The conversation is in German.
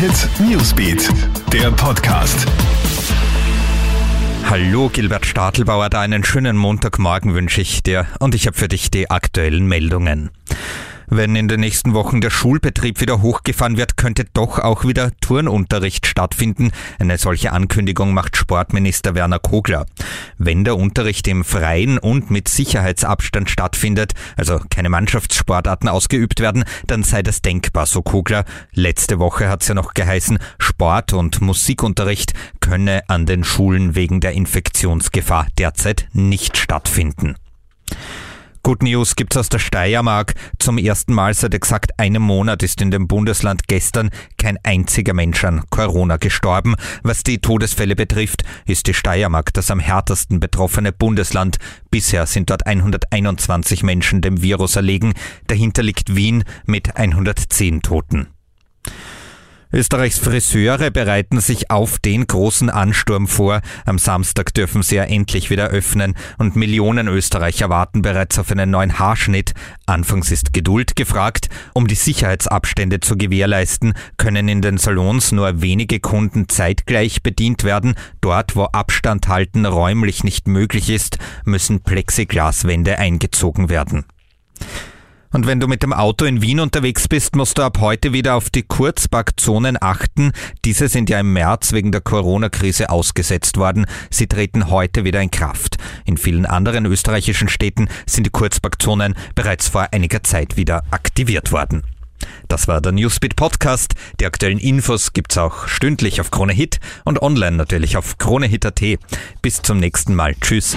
Hit Newsbeat, der Podcast. Hallo, Gilbert Stadelbauer, da einen schönen Montagmorgen wünsche ich dir und ich habe für dich die aktuellen Meldungen. Wenn in den nächsten Wochen der Schulbetrieb wieder hochgefahren wird, könnte doch auch wieder Turnunterricht stattfinden. Eine solche Ankündigung macht Sportminister Werner Kogler. Wenn der Unterricht im Freien und mit Sicherheitsabstand stattfindet, also keine Mannschaftssportarten ausgeübt werden, dann sei das denkbar, so Kogler. Letzte Woche hat es ja noch geheißen, Sport- und Musikunterricht könne an den Schulen wegen der Infektionsgefahr derzeit nicht stattfinden. Good News gibt's aus der Steiermark. Zum ersten Mal seit exakt einem Monat ist in dem Bundesland gestern kein einziger Mensch an Corona gestorben. Was die Todesfälle betrifft, ist die Steiermark das am härtesten betroffene Bundesland. Bisher sind dort 121 Menschen dem Virus erlegen. Dahinter liegt Wien mit 110 Toten. Österreichs Friseure bereiten sich auf den großen Ansturm vor. Am Samstag dürfen sie ja endlich wieder öffnen und Millionen Österreicher warten bereits auf einen neuen Haarschnitt. Anfangs ist Geduld gefragt. Um die Sicherheitsabstände zu gewährleisten, können in den Salons nur wenige Kunden zeitgleich bedient werden. Dort, wo Abstand halten räumlich nicht möglich ist, müssen Plexiglaswände eingezogen werden. Und wenn du mit dem Auto in Wien unterwegs bist, musst du ab heute wieder auf die Kurzparkzonen achten. Diese sind ja im März wegen der Corona-Krise ausgesetzt worden. Sie treten heute wieder in Kraft. In vielen anderen österreichischen Städten sind die Kurzparkzonen bereits vor einiger Zeit wieder aktiviert worden. Das war der Newsbeat Podcast. Die aktuellen Infos gibt's auch stündlich auf Krone Hit und online natürlich auf KroneHit.at. Bis zum nächsten Mal. Tschüss.